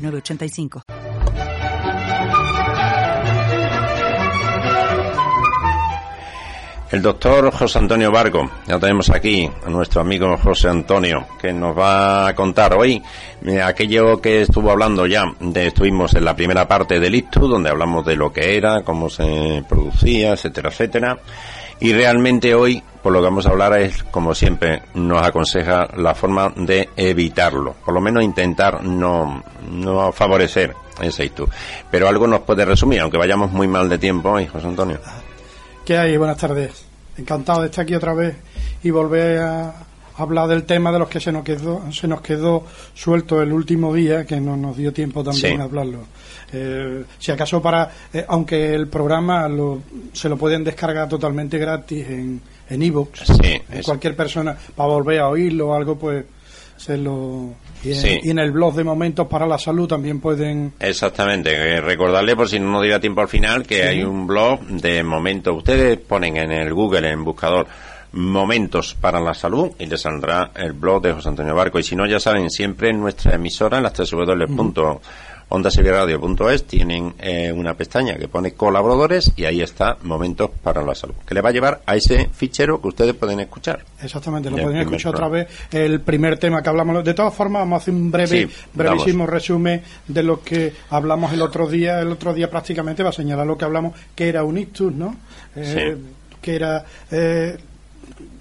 985. El doctor José Antonio Vargo, ya tenemos aquí a nuestro amigo José Antonio, que nos va a contar hoy eh, aquello que estuvo hablando ya, de, estuvimos en la primera parte del ICTU, donde hablamos de lo que era, cómo se producía, etcétera, etcétera. Y realmente hoy, por lo que vamos a hablar es, como siempre, nos aconseja la forma de evitarlo, por lo menos intentar no, no favorecer ese. Pero algo nos puede resumir, aunque vayamos muy mal de tiempo hoy, José Antonio. ¿Qué hay? Buenas tardes. Encantado de estar aquí otra vez y volver a hablar del tema de los que se nos quedó, se nos quedó suelto el último día, que no nos dio tiempo también a hablarlo. Eh, si acaso para, eh, aunque el programa lo, se lo pueden descargar totalmente gratis en en ebooks, cualquier persona para volver a oírlo o algo, pues se lo y en, el blog de Momentos para la Salud también pueden... Exactamente, eh, recordarle por si no nos diera tiempo al final que hay un blog de Momentos. Ustedes ponen en el Google, en buscador, Momentos para la Salud y les saldrá el blog de José Antonio Barco. Y si no, ya saben, siempre en nuestra emisora, en las tres w ondasevillaradio.es tienen eh, una pestaña que pone colaboradores y ahí está Momentos para la Salud, que le va a llevar a ese fichero que ustedes pueden escuchar. Exactamente, lo pueden escuchar otra vez. El primer tema que hablamos. De todas formas, vamos a hacer un breve, brevísimo resumen de lo que hablamos el otro día. El otro día prácticamente va a señalar lo que hablamos, que era un ictus, ¿no? Eh, que era... Eh,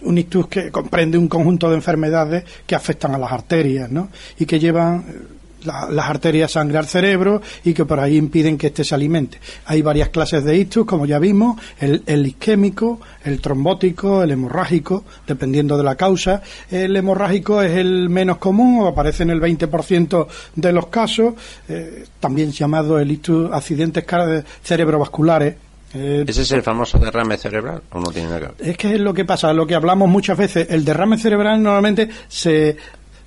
un ictus que comprende un conjunto de enfermedades que afectan a las arterias, ¿no? Y que llevan las arterias sangre al cerebro y que por ahí impiden que éste se alimente. Hay varias clases de ictus, como ya vimos, el, el, isquémico, el trombótico, el hemorrágico, dependiendo de la causa. El hemorrágico es el menos común, aparece en el 20% de los casos, eh, también llamado el ictus accidentes cerebrovasculares, eh, ¿Ese es el famoso derrame cerebral o no tiene nada que ver? Es que es lo que pasa, lo que hablamos muchas veces. El derrame cerebral normalmente se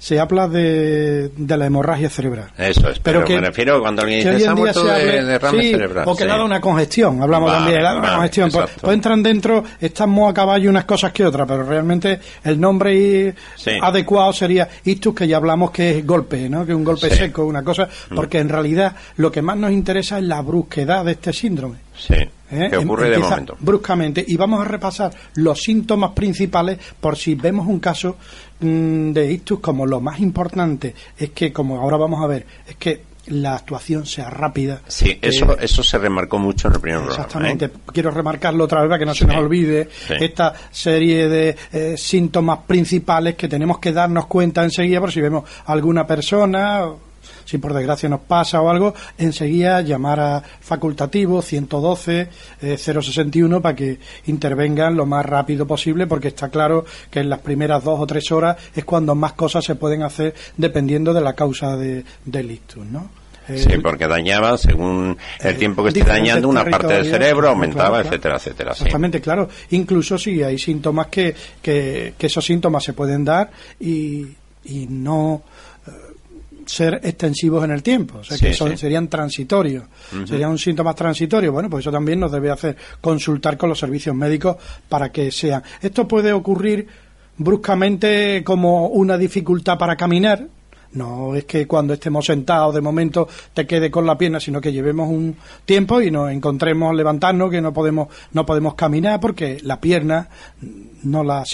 se habla de, de la hemorragia cerebral. Eso es, pero, que, me refiero cuando alguien dice se muerto de derrame cerebral. O que le da una congestión, hablamos también, le da una congestión. Pues, pues, entran dentro, están más a caballo unas cosas que otras, pero realmente el nombre adecuado sería ictus, que ya hablamos que es golpe, ¿no? que es un golpe seco, una cosa, mm. porque en realidad lo que más nos interesa es la brusquedad de este síndrome. Sí. ¿Eh? Que ocurre de momento. Bruscamente. Y vamos a repasar los síntomas principales por si vemos un caso de ictus como lo más importante es que, como ahora vamos a ver, es que la actuación sea rápida. Sí, eso, eso se remarcó mucho en el primer programa. Exactamente. ¿eh? Quiero remarcarlo otra vez para que no se nos olvide esta serie de eh, síntomas principales que tenemos que darnos cuenta enseguida por si vemos alguna persona si por desgracia nos pasa o algo, enseguida llamar a facultativo 112 061 para que intervengan lo más rápido posible porque está claro que en las primeras dos o tres horas es cuando más cosas se pueden hacer dependiendo de la causa de, del ictus, ¿no? Sí, porque dañaba, según el tiempo que esté dañando, una parte del cerebro aumentaba, etcétera, etcétera. Exactamente, claro. Incluso si hay síntomas que, que, que, esos síntomas se pueden dar y, y no ser extensivos en el tiempo, o sea que serían transitorios, serían un síntoma transitorio. Bueno, pues eso también nos debe hacer consultar con los servicios médicos para que sean. Esto puede ocurrir bruscamente como una dificultad para caminar. No es que cuando estemos sentados de momento te quede con la pierna, sino que llevemos un tiempo y nos encontremos levantarnos que no podemos no podemos caminar porque la pierna no la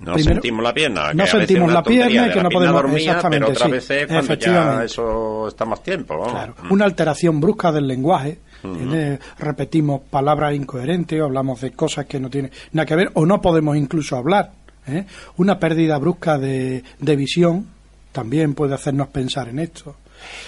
no sentimos la pierna. no sentimos la pierna y que no podemos dormir, pero otra vez cuando ya eso está más tiempo. Claro. Mm. Una alteración brusca del lenguaje. repetimos palabras incoherentes, o hablamos de cosas que no tienen nada que ver, o no podemos incluso hablar. ¿eh? Una pérdida brusca de, de visión también puede hacernos pensar en esto.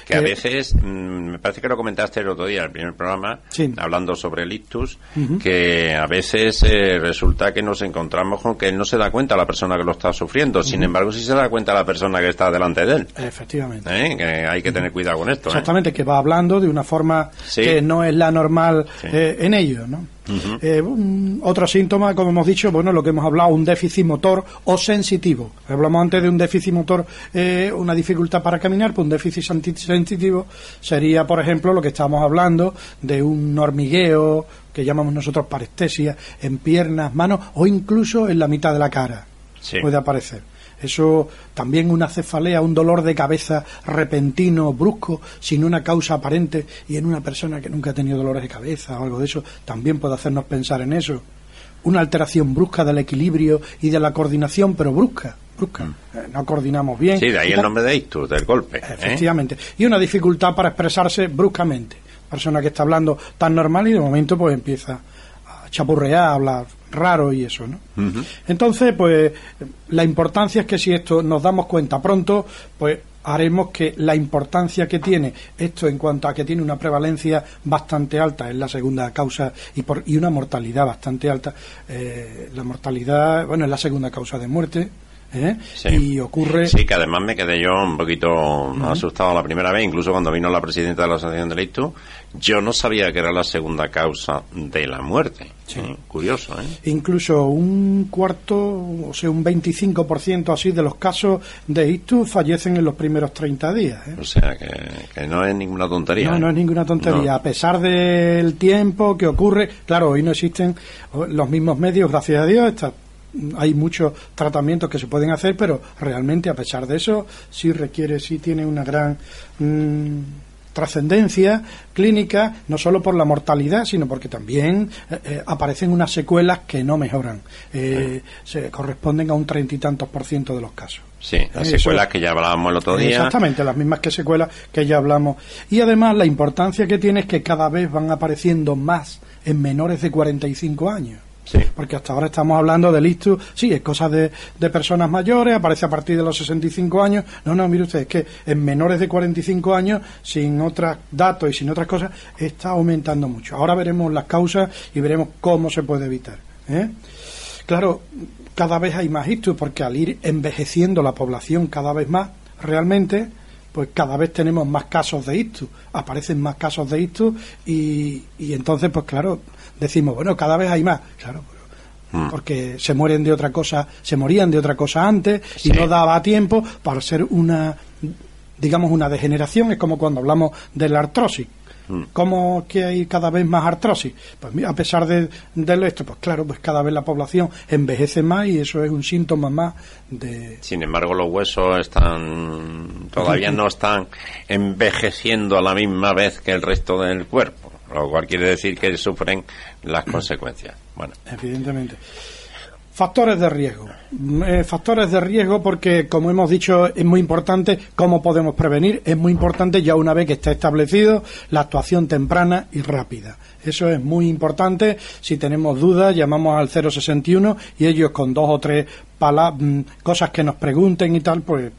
Que a veces, mm, me parece que lo comentaste el otro día, el primer programa, hablando sobre el ictus, que a veces eh, resulta que nos encontramos con que él no se da cuenta la persona que lo está sufriendo, sin embargo sí se da cuenta la persona que está delante de él. Efectivamente. ¿Eh? Que hay que tener cuidado con esto. Exactamente, que va hablando de una forma que no es la normal en ello, ¿no? Eh, otro síntoma, como hemos dicho, bueno, lo que hemos hablado, un déficit motor o sensitivo. Hablamos antes de un déficit motor, eh, una dificultad para caminar, pues un déficit sensitivo sería, por ejemplo, lo que estábamos hablando de un hormigueo, que llamamos nosotros parestesia, en piernas, manos o incluso en la mitad de la cara. Puede aparecer. Eso también una cefalea, un dolor de cabeza repentino, brusco, sin una causa aparente y en una persona que nunca ha tenido dolores de cabeza o algo de eso, también puede hacernos pensar en eso. Una alteración brusca del equilibrio y de la coordinación, pero brusca, brusca. Mm. Eh, no coordinamos bien. Sí, de ahí el nombre de ictus, del golpe. ¿eh? Efectivamente. Y una dificultad para expresarse bruscamente. Persona que está hablando tan normal y de momento pues empieza a chapurrear, a hablar raro y eso, ¿no? Entonces, pues la importancia es que si esto nos damos cuenta pronto, pues haremos que la importancia que tiene esto en cuanto a que tiene una prevalencia bastante alta es la segunda causa y por y una mortalidad bastante alta eh, la mortalidad bueno es la segunda causa de muerte ¿eh? Y ocurre. Sí, que además me quedé yo un poquito asustado la primera vez, incluso cuando vino la presidenta de la Asociación de Ictus, yo no sabía que era la segunda causa de la muerte. Sí. Curioso, ¿eh? Incluso un cuarto, o sea, un 25% así de los casos de ictus fallecen en los primeros 30 días. ¿eh? O sea, que, no es ninguna tontería. No, no es ninguna tontería. A pesar del tiempo que ocurre, claro, hoy no existen los mismos medios, gracias a Dios, está hay muchos tratamientos que se pueden hacer, pero realmente a pesar de eso sí requiere, sí tiene una gran mm, trascendencia clínica, no solo por la mortalidad, sino porque también eh, eh, aparecen unas secuelas que no mejoran, eh, se corresponden a un treinta y tantos por ciento de los casos. Sí, las secuelas que ya hablábamos el otro día. Exactamente, las mismas que secuelas que ya hablamos. Y además la importancia que tiene es que cada vez van apareciendo más en menores de 45 años. Sí. Porque hasta ahora estamos hablando del ictus, sí, es cosa de, de, personas mayores, aparece a partir de los 65 años. No, no, mire usted, es que en menores de 45 años, sin otros datos y sin otras cosas, está aumentando mucho. Ahora veremos las causas y veremos cómo se puede evitar. ¿eh? Claro, cada vez hay más ictus, porque al ir envejeciendo la población cada vez más, realmente pues cada vez tenemos más casos de ictus, aparecen más casos de ictus y, y entonces, pues claro, decimos, bueno, cada vez hay más. Claro, mm. porque se mueren de otra cosa, se morían de otra cosa antes y no daba tiempo para ser una, digamos, una degeneración. Es como cuando hablamos de la artrosis. Mm. ¿Cómo que hay cada vez más artrosis? Pues a pesar de, de, esto, pues claro, pues cada vez la población envejece más y eso es un síntoma más de... Sin embargo, los huesos están todavía no están envejeciendo a la misma vez que el resto del cuerpo lo cual quiere decir que sufren las consecuencias. Bueno. Evidentemente. Factores de riesgo. Eh, factores de riesgo porque, como hemos dicho, es muy importante cómo podemos prevenir. Es muy importante ya una vez que está establecido la actuación temprana y rápida. Eso es muy importante. Si tenemos dudas, llamamos al 061 y ellos con dos o tres mm, cosas que nos pregunten y tal, pues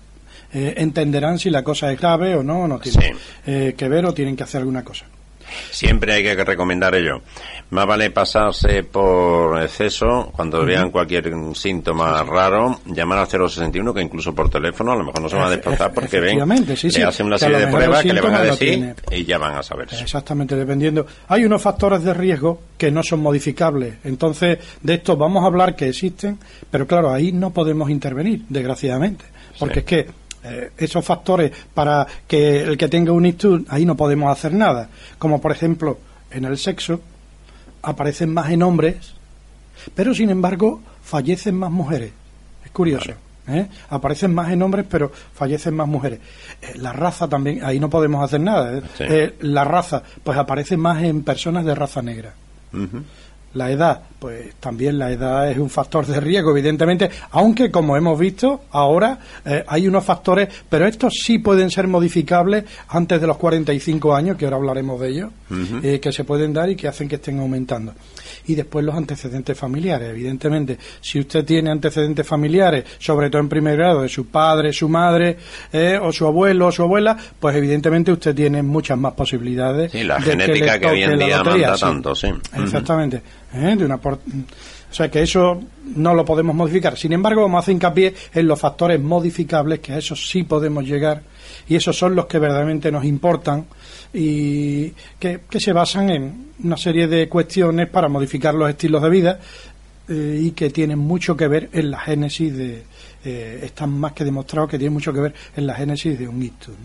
eh, entenderán si la cosa es grave o no, o no tiene eh, que ver o tienen que hacer alguna cosa. Siempre hay que recomendar ello. Más vale pasarse por exceso cuando vean cualquier síntoma raro, llamar al 061 que incluso por teléfono a lo mejor no se van a desplazar porque ven, sí, hacen una serie de pruebas que le van a decir y ya van a saber. Exactamente, dependiendo. Hay unos factores de riesgo que no son modificables. Entonces, de esto vamos a hablar que existen, pero claro, ahí no podemos intervenir, desgraciadamente. Porque es que esos factores para que el que tenga un ictus, ahí no podemos hacer nada. Como por ejemplo, en el sexo aparecen más en hombres, pero sin embargo fallecen más mujeres. Es curioso. ¿eh? Aparecen más en hombres, pero fallecen más mujeres. Eh, la raza también, ahí no podemos hacer nada. la raza, pues aparece más en personas de raza negra. La edad, pues también la edad es un factor de riesgo, evidentemente, aunque como hemos visto ahora eh, hay unos factores, pero estos sí pueden ser modificables antes de los 45 años, que ahora hablaremos de ellos, eh, que se pueden dar y que hacen que estén aumentando y después los antecedentes familiares. Evidentemente, si usted tiene antecedentes familiares, sobre todo en primer grado, de su padre, su madre, eh, o su abuelo o su abuela, pues evidentemente usted tiene muchas más posibilidades. Sí, la genética que, hoy en día manda tanto, sí. Exactamente. ¿Eh? De una o sea que eso no lo podemos modificar. Sin embargo, vamos a hacer hincapié en los factores modificables, que a eso sí podemos llegar, y esos son los que verdaderamente nos importan y que, se basan en una serie de cuestiones para modificar los estilos de vida eh, y que tienen mucho que ver en la génesis de. Eh, están más que demostrados que tienen mucho que ver en la génesis de un ictus.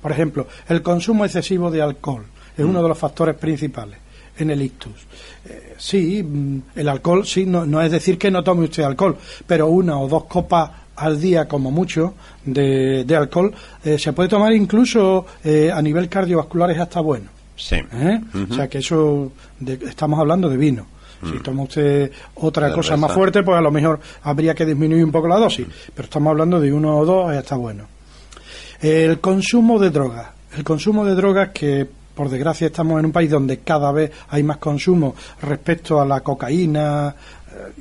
Por ejemplo, el consumo excesivo de alcohol es uno de los factores principales en el ictus. Eh, sí, mm, el alcohol, sí, no, no es decir que no tome usted alcohol, pero una o dos copas al día como mucho de, de alcohol eh, se puede tomar incluso eh, a nivel cardiovascular es hasta bueno. Sí. O sea que eso estamos hablando de vino. Si mm. toma usted otra cosa más fuerte, pues a lo mejor habría que disminuir un poco la dosis. Pero estamos hablando de uno o dos, está bueno. El consumo de drogas. El consumo de drogas que por desgracia estamos en un país donde cada vez hay más consumo respecto a la cocaína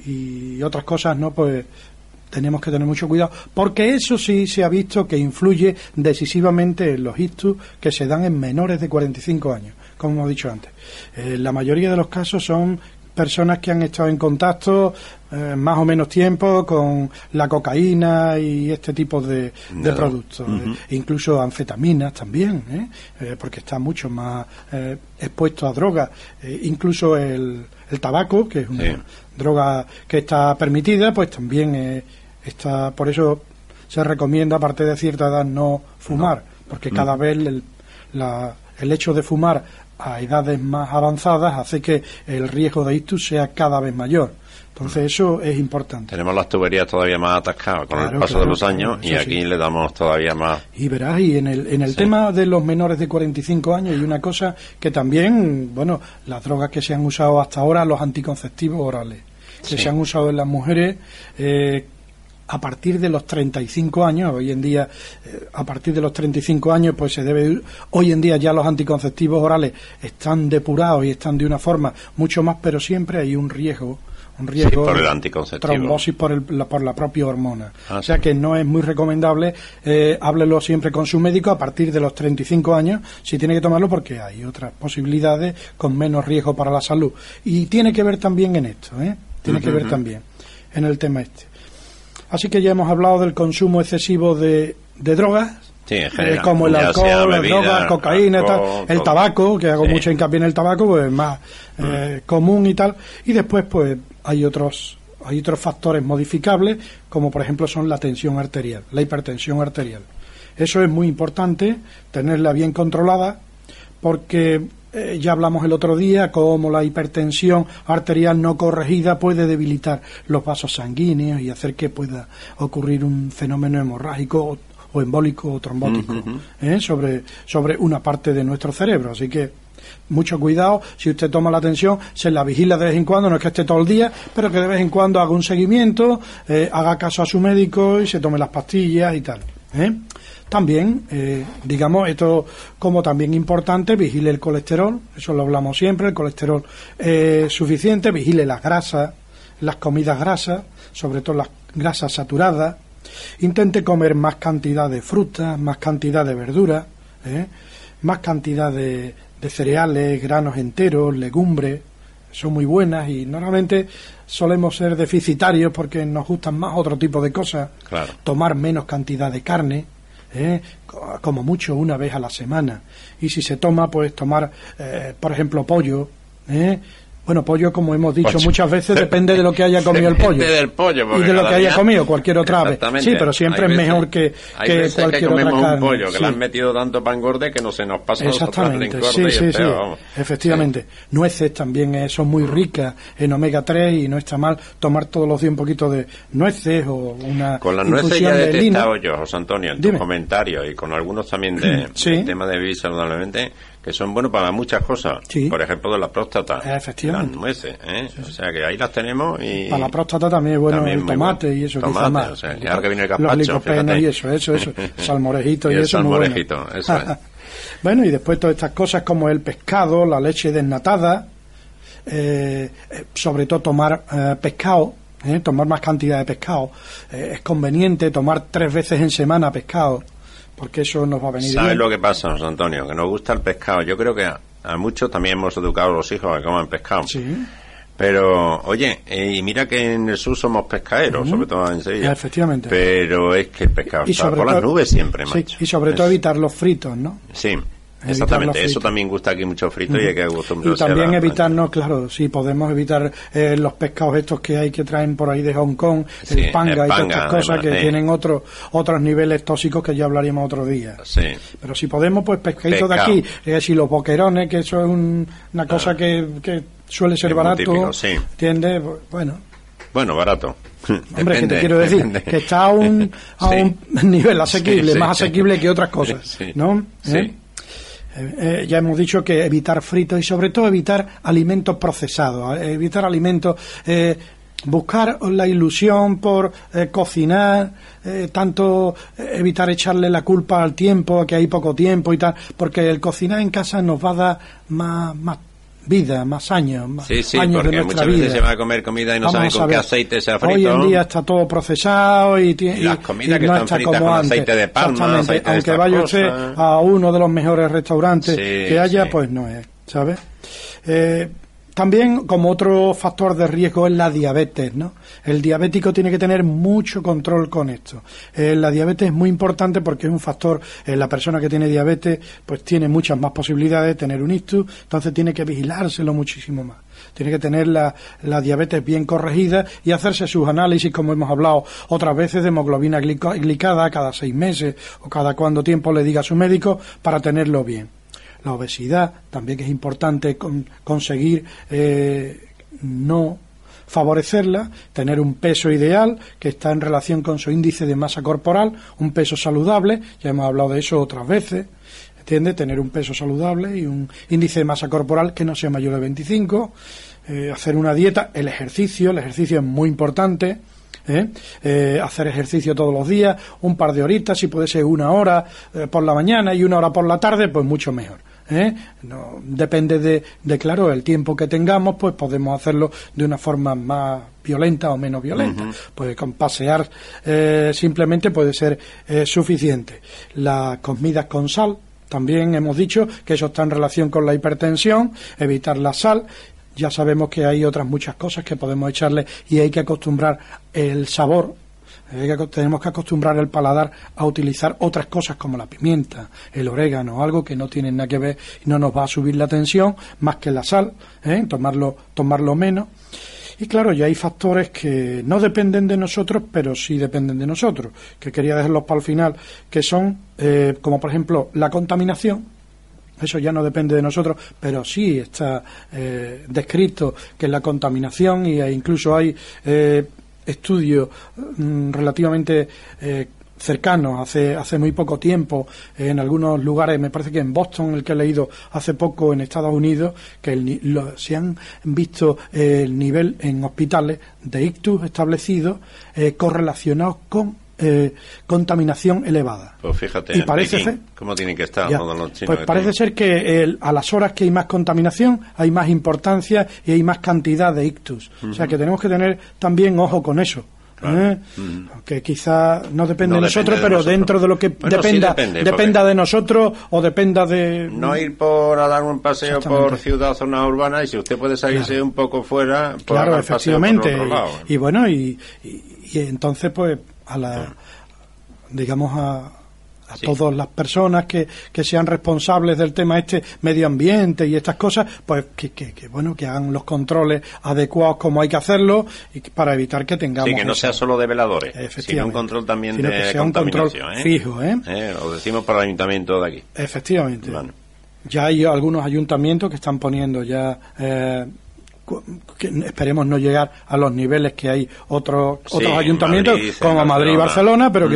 y otras cosas, ¿no? Pues tenemos que tener mucho cuidado, porque eso sí se ha visto que influye decisivamente en los ictus que se dan en menores de 45 años, como hemos dicho antes. Eh, la mayoría de los casos son personas que han estado en contacto eh, más o menos tiempo con la cocaína y este tipo de, productos, eh, incluso anfetaminas también, porque está mucho más expuesto a drogas, incluso el, el, tabaco, que es una droga que está permitida, pues también es Está, por eso se recomienda, aparte de cierta edad, no fumar, porque mm. cada vez el, la, el hecho de fumar a edades más avanzadas hace que el riesgo de ictus sea cada vez mayor. Entonces eso es importante. Tenemos las tuberías todavía más atascadas con el paso de los años y aquí le damos todavía más. Y verás, y en el, en el tema de los menores de 45 años hay una cosa que también, bueno, las drogas que se han usado hasta ahora, los anticonceptivos orales, que se han usado en las mujeres, eh, a partir de los 35 años, hoy en día, eh, a partir de los 35 años, pues se debe, hoy en día ya los anticonceptivos orales están depurados y están de una forma mucho más, pero siempre hay un riesgo, un riesgo por el anticonceptivo. trombosis por, el, la, por la propia hormona. Ah, o sea que no es muy recomendable, eh, háblelo siempre con su médico a partir de los 35 años, si tiene que tomarlo porque hay otras posibilidades con menos riesgo para la salud. Y tiene que ver también en esto, ¿eh? Tiene que ver también en el tema este. Así que ya hemos hablado del consumo excesivo de, drogas, eh, como el alcohol, las drogas, cocaína, tal, el tabaco, que hago mucho hincapié en el tabaco, pues es más eh, mm. común y tal. Y después, pues hay otros hay otros factores modificables, como por ejemplo son la tensión arterial, la hipertensión arterial. Eso es muy importante, tenerla bien controlada, porque eh, ya hablamos el otro día cómo la hipertensión arterial no corregida puede debilitar los vasos sanguíneos y hacer que pueda ocurrir un fenómeno hemorrágico o, embólico o trombótico ¿eh? sobre, sobre una parte de nuestro cerebro. Así que mucho cuidado, si usted toma la tensión, se la vigila de vez en cuando, no es que esté todo el día, pero que de vez en cuando haga un seguimiento, eh, haga caso a su médico y se tome las pastillas y tal. ¿eh? También, eh, digamos, esto como también importante, vigile el colesterol, eso lo hablamos siempre, el colesterol es suficiente, vigile las grasas, las comidas grasas, sobre todo las grasas saturadas, intente comer más cantidad de frutas, más cantidad de verduras, ¿eh? más cantidad de, cereales, granos enteros, legumbres, son muy buenas y normalmente solemos ser deficitarios porque nos gustan más otro tipo de cosas, tomar menos cantidad de carne, ¿eh? como mucho una vez a la semana. Y si se toma, pues tomar, eh, por ejemplo, pollo, ¿eh? Bueno, pollo, como hemos dicho muchas veces, depende de lo que haya comido el pollo. del pollo y de lo que haya comido cualquier otra ave. Sí, pero siempre es mejor que, que cualquier que otra carne. un pollo, que le han metido tanto pan gordo que no se nos pasa Exactamente, sí, sí, sí. Efectivamente. Nueces también son muy ricas en omega 3 y no está mal tomar todos los días un poquito de nueces o una Con las nueces ya he detectado yo, José Antonio, en tu comentario y con algunos también de, tema de vivir saludablemente, que son buenos para muchas cosas. Por ejemplo, de la próstata. Efectivamente. Las nueces, ¿eh? O sea, que ahí las tenemos y... Para la próstata también es bueno el tomate y eso. Tomate, más. o sea, y ahora que viene el gazpacho, y eso, eso, eso. Salmorejito y, y eso. Salmorejito, eso es. bueno, y después todas estas cosas como el pescado, la leche desnatada, eh, eh, sobre todo tomar eh, pescado, tomar más cantidad de pescado. es conveniente tomar tres veces en semana pescado, porque eso nos va a venir ¿Sabes lo que pasa, José Antonio? Que nos gusta el pescado. Yo creo que a, muchos también hemos educado a los hijos a que coman pescado. Sí. Pero, oye, y mira que en el sur somos pescaderos, sobre todo en Sevilla. Efectivamente. Pero es que el pescado está por las nubes siempre, macho. y sobre todo evitar los fritos, ¿no? Sí. Exactamente, eso también gusta aquí mucho frito y hay que Y también evitarnos, claro, sí, podemos evitar eh, los pescados estos que hay que traen por ahí de Hong Kong, el, panga y todas estas cosas que tienen otros otros niveles tóxicos que ya hablaríamos otro día. Sí. Pero si podemos, pues pescaditos de aquí, eh, si los boquerones, que eso es una cosa ah. que, que, suele ser barato. ¿entiendes? Bueno. Bueno, barato. Hombre, que te quiero decir que está a un, a un nivel asequible, más asequible que otras cosas, ¿no? ¿Eh? Eh, eh, ya hemos dicho que evitar fritos y sobre todo evitar alimentos procesados, eh, evitar alimentos, buscar la ilusión por cocinar, tanto evitar echarle la culpa al tiempo, que hay poco tiempo y tal, porque el cocinar en casa nos va a dar más, más vida, más años, más sí, sí, años porque de nuestra muchas vida. veces se va a comer comida y no sabe con qué aceite se ha frito. Hoy en día está todo procesado y, y, las comidas que no están fritas con aceite de palma, aceite aunque de vaya usted a uno de los mejores restaurantes que haya, pues no es, ¿sabes? Eh, también, como otro factor de riesgo, es la diabetes, ¿no? El diabético tiene que tener mucho control con esto. Eh, la diabetes es muy importante porque es un factor, eh, la persona que tiene diabetes, pues tiene muchas más posibilidades de tener un ictus, entonces tiene que vigilárselo muchísimo más. Tiene que tener la, la diabetes bien corregida y hacerse sus análisis, como hemos hablado otras veces, de hemoglobina glicada cada seis meses o cada cuánto tiempo le diga a su médico para tenerlo bien la obesidad, también es importante conseguir eh, no favorecerla, tener un peso ideal que está en relación con su índice de masa corporal, un peso saludable, ya hemos hablado de eso otras veces, ¿entiende? Tener un peso saludable y un índice de masa corporal que no sea mayor de 25, eh, hacer una dieta, el ejercicio, el ejercicio es muy importante, ¿eh? hacer ejercicio todos los días, un par de horitas, si puede ser una hora por la mañana y una hora por la tarde, pues mucho mejor. ¿Eh? No, depende de, de, claro, el tiempo que tengamos, pues podemos hacerlo de una forma más violenta o menos violenta. Pues con pasear eh, simplemente puede ser eh, suficiente. Las comidas con sal, también hemos dicho que eso está en relación con la hipertensión, evitar la sal. Ya sabemos que hay otras muchas cosas que podemos echarle y hay que acostumbrar el sabor tenemos que acostumbrar el paladar a utilizar otras cosas como la pimienta, el orégano, algo que no tiene nada que ver y no nos va a subir la tensión más que la sal, ¿eh? tomarlo, tomarlo menos. Y claro, ya hay factores que no dependen de nosotros, pero sí dependen de nosotros, que quería dejarlos para el final, que son, eh, como por ejemplo, la contaminación, eso ya no depende de nosotros, pero sí está eh, descrito que la contaminación y incluso hay estudio mm, relativamente eh, hace, hace muy poco tiempo, en algunos lugares, me parece que en Boston, el que he leído hace poco en Estados Unidos, que se han visto eh, el nivel en hospitales de ictus establecidos eh, correlacionados con eh, contaminación elevada. Pues fíjate, y parece ser, ¿cómo tienen que estar todos los chinos? Pues parece ser que a las horas que hay más contaminación hay más importancia y hay más cantidad de ictus. O sea que tenemos que tener también ojo con eso. ¿eh? Que quizá no depende de nosotros, pero dentro de lo que dependa, dependa de nosotros o dependa de. No ir por a dar un paseo por ciudad, zona urbana, y si usted puede salirse un poco fuera, pues claro, efectivamente. Y, bueno, y, y, entonces, pues a la, digamos, a, a todas las personas que, que, sean responsables del tema este medio ambiente y estas cosas, pues que, que, bueno que hagan los controles adecuados como hay que hacerlo y para evitar que tengamos sí, que no sea solo de veladores, sino un control también de que sea un control ¿eh? fijo, ¿eh? ¿eh? Lo decimos para el ayuntamiento de aquí. Efectivamente. Ya hay algunos ayuntamientos que están poniendo ya eh, esperemos no llegar a los niveles que hay otros otros ayuntamientos como Madrid y Barcelona, pero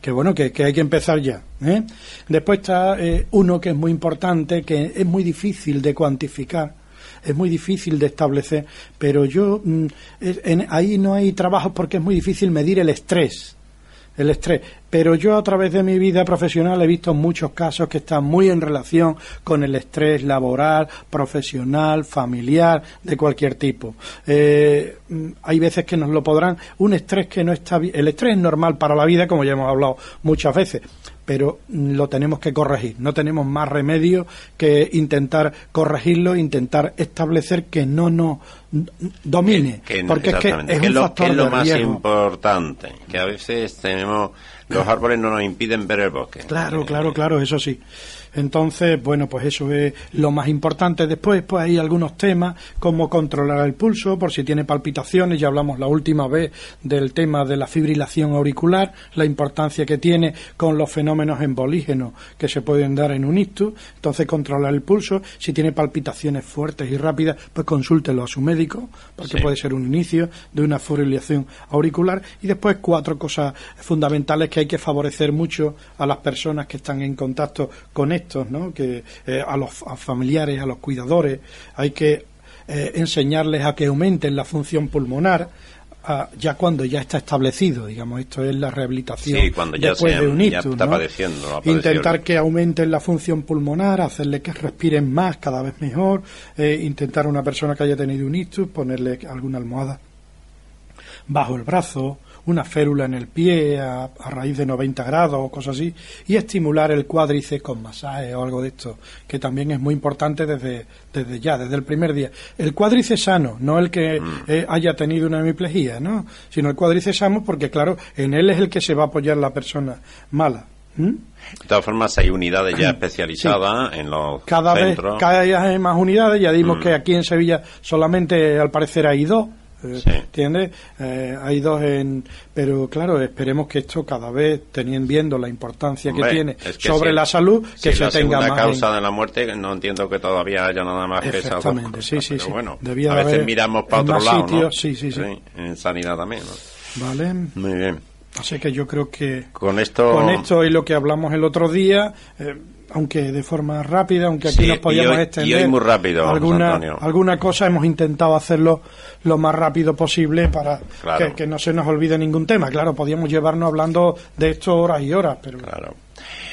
que, bueno, que, hay que empezar ya. ¿eh? Después está eh, uno que es muy importante, que es muy difícil de cuantificar, es muy difícil de establecer, pero yo mm, ahí no hay trabajo porque es muy difícil medir el estrés el estrés. Pero yo a través de mi vida profesional he visto muchos casos que están muy en relación con el estrés laboral, profesional, familiar, de cualquier tipo. Eh, hay veces que nos lo podrán. Un estrés que no está bien. El estrés es normal para la vida, como ya hemos hablado muchas veces pero lo tenemos que corregir. No tenemos más remedio que intentar corregirlo, intentar establecer que no nos domine. porque es que es, lo, que es lo más importante, que a veces tenemos los árboles no nos impiden ver el bosque. Claro, claro, claro, eso sí. Entonces, bueno, pues eso es lo más importante. Después, pues hay algunos temas como controlar el pulso, por si tiene palpitaciones. Ya hablamos la última vez del tema de la fibrilación auricular, la importancia que tiene con los fenómenos embolígenos que se pueden dar en un ictus. Entonces, controlar el pulso. Si tiene palpitaciones fuertes y rápidas, pues consúltelo a su médico, porque puede ser un inicio de una fibrilación auricular. Y después, cuatro cosas fundamentales que hay que favorecer mucho a las personas que están en contacto con esto que eh, a los familiares, a los cuidadores, hay que eh, enseñarles a que aumenten la función pulmonar, ya cuando ya está establecido, digamos, esto es la rehabilitación después de un ictus, intentar que aumenten la función pulmonar, hacerle que respiren más, cada vez mejor, eh, intentar a una persona que haya tenido un ictus ponerle alguna almohada bajo el brazo, una férula en el pie a, raíz de 90 grados o cosas así, y estimular el cuádriceps con masaje o algo de esto, que también es muy importante desde, desde ya, desde el primer día. El cuádriceps sano, no el que mm. eh, haya tenido una hemiplegia, ¿no? sino el cuádriceps sano porque, claro, en él es el que se va a apoyar la persona mala. De todas formas, hay unidades ya especializadas en los cada Vez, cada vez hay más unidades. Ya dimos mm. que aquí en Sevilla solamente, al parecer, hay dos ¿Entiendes? Eh, hay dos en. Pero claro, esperemos que esto cada vez, teniendo viendo la importancia que tiene sobre la salud, que se tenga más. La causa de la muerte, no entiendo que todavía haya nada más que esa sí, sí, sí. Bueno, a veces miramos para otro lado. ¿no? Sí, sí, sí, En sanidad también, Vale. Muy bien. Así que yo creo que con esto, con esto y lo que hablamos el otro día, eh, aunque de forma rápida, aunque aquí nos podíamos extender. muy rápido, alguna, alguna cosa hemos intentado hacerlo lo más rápido posible para que, no se nos olvide ningún tema. Claro, podíamos llevarnos hablando de esto horas y horas, pero. Claro.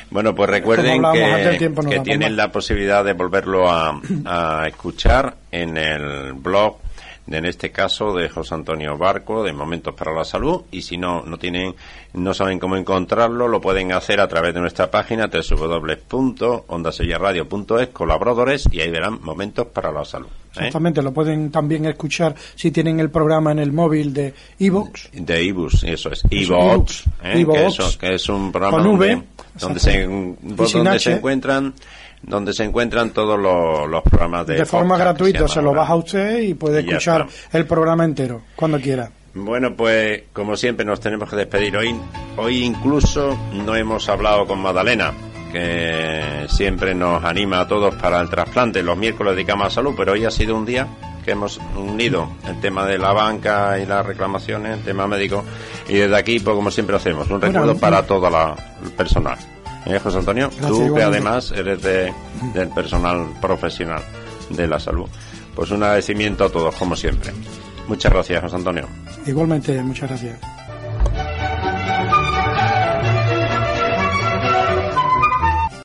Bueno, pues recuerden que, tienen la posibilidad de volverlo a, a escuchar en el blog en este caso de José Antonio Barco, de Momentos para la Salud, y si no, no tienen, no saben cómo encontrarlo, lo pueden hacer a través de nuestra página www.ondasellaradio.es, colaboradores, y ahí verán Momentos para la Salud. ¿eh? Exactamente, lo pueden también escuchar si tienen el programa en el móvil de Evox. De Evox, eso es, Evox, ¿eh? que, es un programa donde, se, donde se encuentran donde se encuentran todos los, programas de De forma gratuita, se, lo baja usted y puede escuchar el programa entero, cuando quiera. Bueno, pues como siempre nos tenemos que despedir hoy. Hoy incluso no hemos hablado con Madalena, que siempre nos anima a todos para el trasplante. Los miércoles dedicamos a salud, pero hoy ha sido un día que hemos unido el tema de la banca y las reclamaciones, el tema médico, y desde aquí, pues como siempre hacemos, un recuerdo para todo el personal. ¿Eh, José Antonio? Tú que además eres de, del personal profesional de la salud. Pues un agradecimiento a todos, como siempre. Muchas gracias, José Antonio. Igualmente, muchas gracias.